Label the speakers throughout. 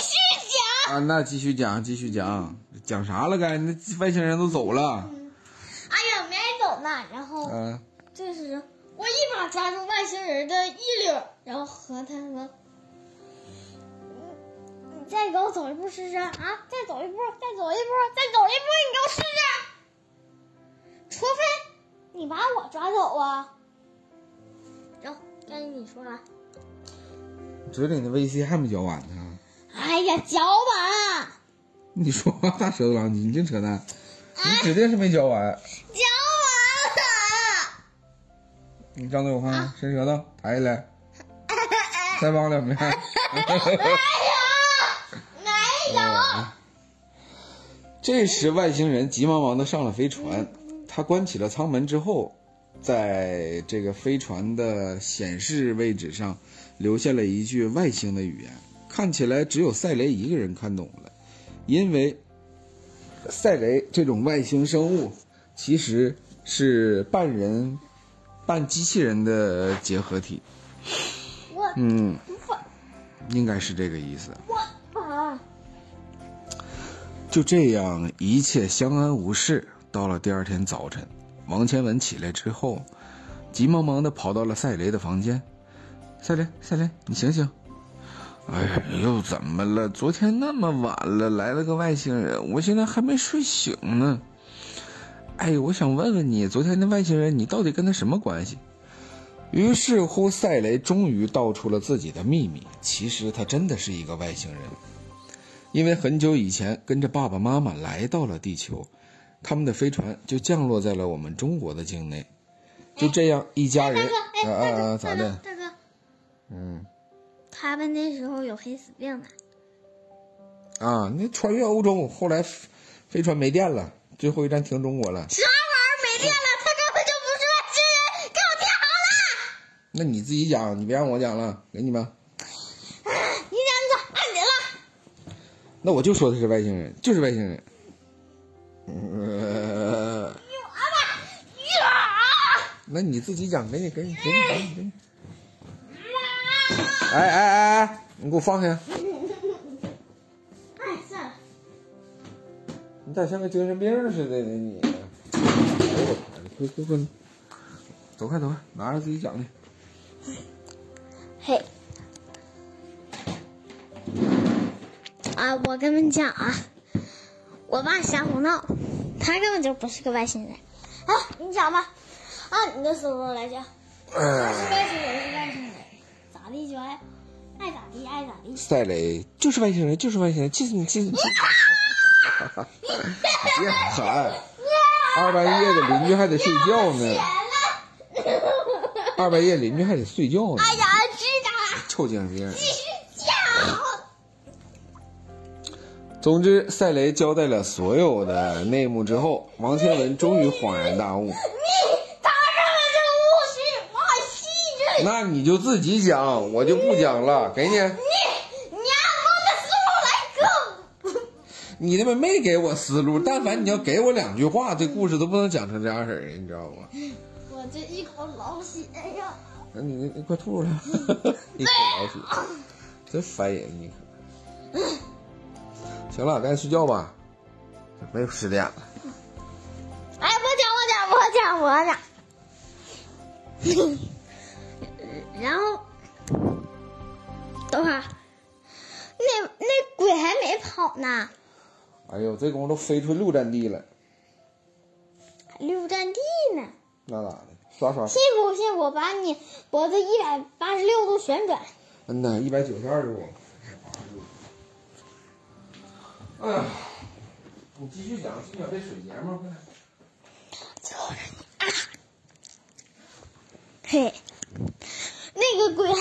Speaker 1: 续
Speaker 2: 讲啊，那继续讲，继续讲，讲啥了？该那外星人都走了。
Speaker 1: 哎呀，没走呢。然后，
Speaker 2: 嗯，
Speaker 1: 这时我一把抓住外星人的衣领，然后和他说：“你再给我走一步试试啊！再走一步，再走一步，再走一步，你给我试试。除非你把我抓走啊。”然后跟你说了，
Speaker 2: 嘴里的 VC 还没嚼完呢。
Speaker 1: 哎呀，嚼完。
Speaker 2: 你说话大舌头狼，你净扯淡，你指定是没嚼完。
Speaker 1: 嚼完了。
Speaker 2: 你张嘴我看看，伸舌头，抬起来，再往两边。
Speaker 1: 没有，没有。
Speaker 2: 这时，外星人急忙忙的上了飞船，他关起了舱门之后，在这个飞船的显示位置上留下了一句外星的语言，看起来只有赛雷一个人看懂了，因为赛雷这种外星生物其实是半人半机器人的结合体。嗯，应该是这个意思。就这样，一切相安无事。到了第二天早晨，王千文起来之后，急忙忙的跑到了赛雷的房间。赛雷，赛雷，你醒醒！哎呀，又怎么了？昨天那么晚了，来了个外星人，我现在还没睡醒呢。哎，我想问问你，昨天那外星人，你到底跟他什么关系？于是乎，赛雷终于道出了自己的秘密。其实他真的是一个外星人。因为很久以前跟着爸爸妈妈来到了地球，他们的飞船就降落在了我们中国的境内。就这样，一家人啊啊啊，
Speaker 1: 大哥，
Speaker 2: 咋的？
Speaker 1: 大哥，大哥，
Speaker 2: 嗯
Speaker 1: 他们那时候有黑死病呢。
Speaker 2: 啊，那穿越欧洲，后来飞飞船没电了，最后一站停中国了。
Speaker 1: 啥玩意儿没电了？他根本就不是外星人，给我听好了。
Speaker 2: 那你自己讲，你别让我讲了，给你吧。
Speaker 1: 你讲你讲，按你了。
Speaker 2: 那我就说他是外星人，就是外星人。那你自己讲，给你，给你，给你，给你，给你。哎哎哎哎，你给我放下！
Speaker 1: 哎，算了，
Speaker 2: 你咋像个精神病似的呢？你，哎我天，快快快，走开走开，拿着自己讲去。
Speaker 1: 嘿。啊，我跟你们讲啊，我爸瞎胡闹，他根本就不是个外星人。啊，你讲吧，按你的思路来讲，他是外星人是外星人，咋地就爱爱咋地爱咋地。
Speaker 2: 赛雷就是外星人，就是外星人，气死你，气死你！别喊，二半夜的邻居还得睡觉呢，二半夜邻居还得睡觉呢，
Speaker 1: 哎呀，知道了，
Speaker 2: 臭精神病。
Speaker 1: 继续讲。
Speaker 2: 总之，赛雷交代了所有的内幕之后，王千文终于恍然大悟。
Speaker 1: 你他根本就不是外星人，
Speaker 2: 那你就自己讲，我就不讲了，给你。
Speaker 1: 你你按我的思路来 go。
Speaker 2: 你他妈没给我思路，但凡你要给我两句话，这故事都不能讲成这样式儿的，你知道吗？
Speaker 1: 我这一口老血呀！
Speaker 2: 那你你快吐了，一口老血，真烦人你可。行了，赶紧睡觉吧，没有十点了。
Speaker 1: 哎，我讲，我讲，我讲，我讲。然后，等会儿，那那鬼还没跑呢，
Speaker 2: 哎呦，这功夫都飞出六战地了，
Speaker 1: 六战地呢。
Speaker 2: 那咋的？刷刷。
Speaker 1: 信不信我把你脖子一百八十六度旋转？
Speaker 2: 嗯呐，一百九十二度。哎呀，你继续讲，继续讲这水节目，快点。
Speaker 1: 嘿，那个鬼还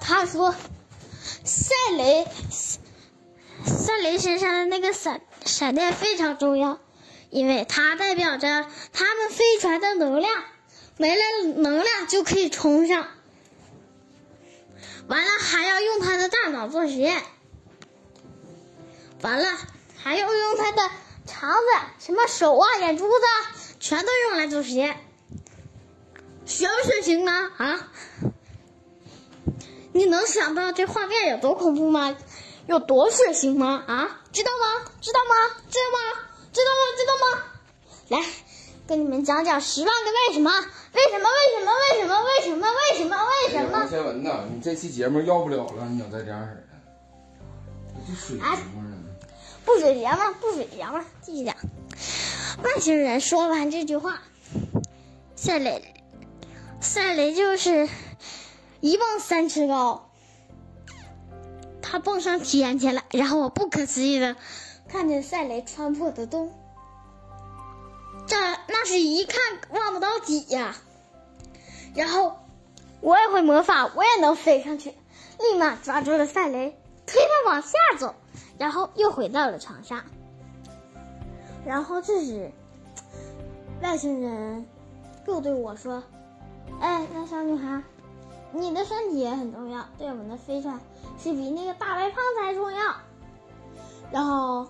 Speaker 1: 他说，赛雷，赛雷身上的那个闪闪电非常重要，因为它代表着他们飞船的能量，没了能量就可以冲上。完了还要用他的大脑做实验，完了还要用他的肠子、什么手啊、眼珠子，全都用来做实验。血不血腥啊啊！你能想到这画面有多恐怖吗？有多血腥吗？啊，知道吗？知道吗？知道吗？知道吗？知道吗？来，跟你们讲讲十万个为什么？为什么？为什么？为什么？为什么？为什么？为什么？
Speaker 2: 王千文呐，你这期节目要不了了，你要再这样式的，这水节目呢？
Speaker 1: 不水节目，不水节目，继续讲。外星人说完这句话，赛雷，赛雷就是一蹦三尺高，他蹦上天去了。然后我不可思议的看见赛雷穿破的洞，这那是一看望不到底呀。然后我也会魔法，我也能飞上去，立马抓住了赛雷，推他往下走。然后又回到了床上。然后这时，外星人又对我说：“哎，那小女孩，你的身体也很重要，对我们的飞船是比那个大白胖子还重要。”然后，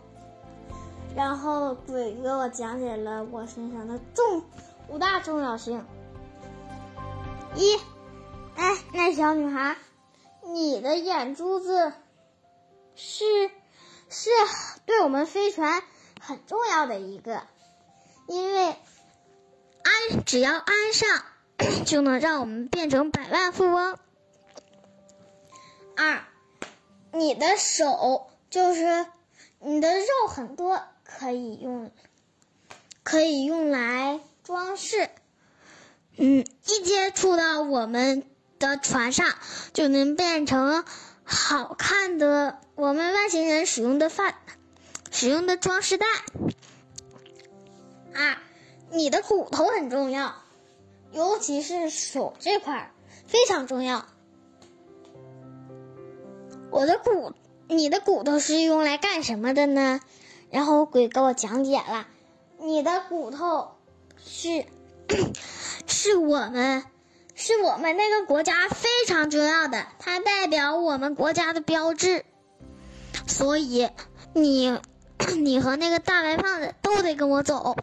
Speaker 1: 然后鬼给我讲解了我身上的重五大重要性。一，哎，那小女孩，你的眼珠子是。是对我们飞船很重要的一个，因为安只要安上，就能让我们变成百万富翁。二，你的手就是你的肉很多，可以用可以用来装饰。嗯，一接触到我们的船上，就能变成。好看的，我们外星人使用的饭，使用的装饰袋。二，你的骨头很重要，尤其是手这块非常重要。我的骨，你的骨头是用来干什么的呢？然后鬼给我讲解了，你的骨头是，是我们。是我们那个国家非常重要的，它代表我们国家的标志，所以你 你和那个大白胖子都得跟我走。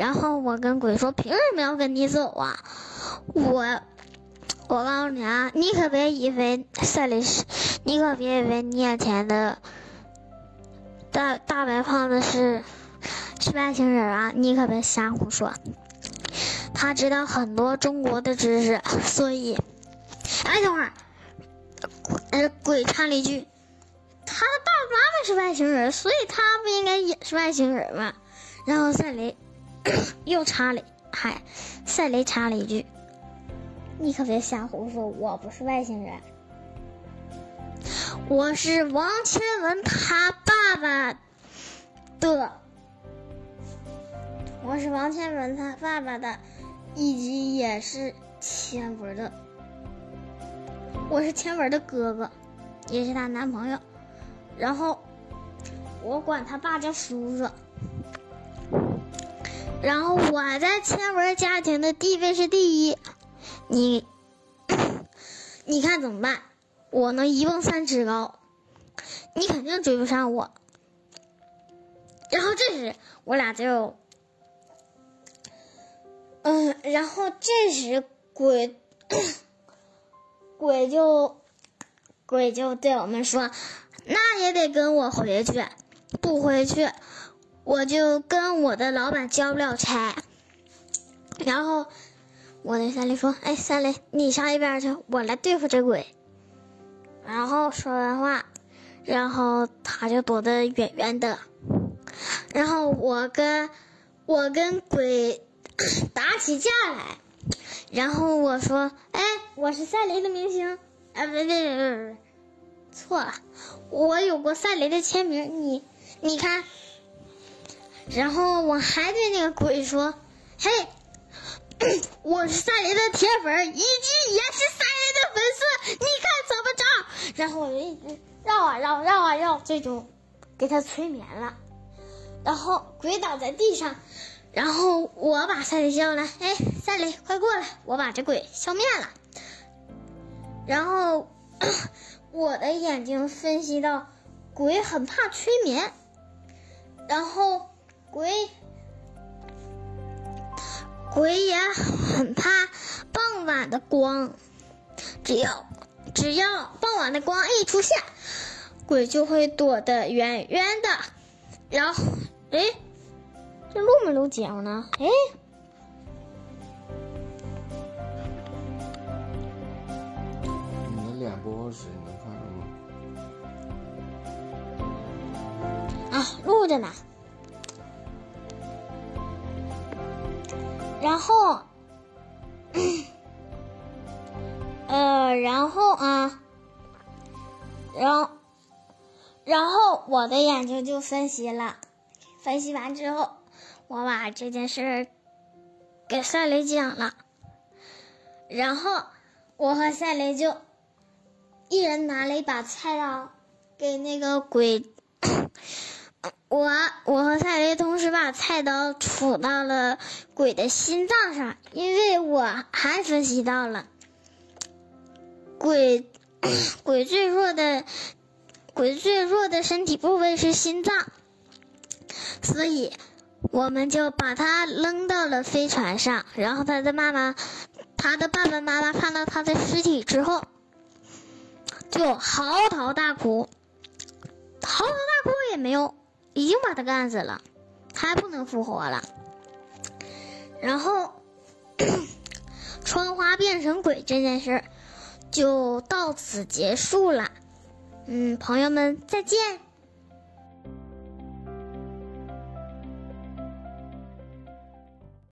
Speaker 1: 然后我跟鬼说：“凭什么要跟你走啊？”我我告诉你啊，你可别以为赛里斯，你可别以为你眼前的大大白胖子是是外星人啊，你可别瞎胡说。他知道很多中国的知识，所以，哎，等会儿，呃，鬼插了一句：“他的爸爸妈妈是外星人，所以他不应该也是外星人吗？”然后赛雷 又插了，嗨，赛雷插了一句：“你可别瞎胡说，我不是外星人，我是王千文他爸爸的，我是王千文他爸爸的。”以及也是千文的，我是千文的哥哥，也是她男朋友。然后我管他爸叫叔叔。然后我在千文家庭的地位是第一，你 你看怎么办？我能一蹦三尺高，你肯定追不上我。然后这时我俩就。嗯，然后这时鬼 鬼就鬼就对我们说：“那也得跟我回去，不回去我就跟我的老板交不了差。”然后我对三雷说：“哎，三雷，你上一边去，我来对付这鬼。”然后说完话，然后他就躲得远远的。然后我跟我跟鬼。打起架来，然后我说：“哎，我是赛雷的明星。”哎，别别别别别，错了，我有过赛雷的签名，你你看。然后我还对那个鬼说：“嘿，我是赛雷的铁粉，以及也是赛雷的粉丝，你看怎么着？”然后我就一直绕啊绕，绕啊绕，最终给他催眠了。然后鬼倒在地上。然后我把赛雷叫来，哎，赛雷，快过来，我把这鬼消灭了。然后 我的眼睛分析到，鬼很怕催眠，然后鬼鬼也很怕傍晚的光，只要只要傍晚的光一出现，鬼就会躲得远远的。然后，哎，这录没录节目呢？哎，
Speaker 2: 你的脸不好使，你能看着吗？
Speaker 1: 啊，录着呢。然后，呃，然后啊，然后，然后我的眼睛就分析了，分析完之后，我把这件事给赛雷讲了，然后我和赛雷就一人拿了一把菜刀给那个鬼。我我和赛雷同时把菜刀杵到了鬼的心脏上，因为我还分析到了鬼 鬼最弱的鬼最弱的身体部位是心脏，所以我们就把他扔到了飞船上。然后他的妈妈，他的爸爸妈妈看到他的尸体之后，就嚎啕大哭，嚎啕大哭也没有。已经把他干死了，还不能复活了。然后，春花变成鬼这件事就到此结束了。嗯，朋友们再见。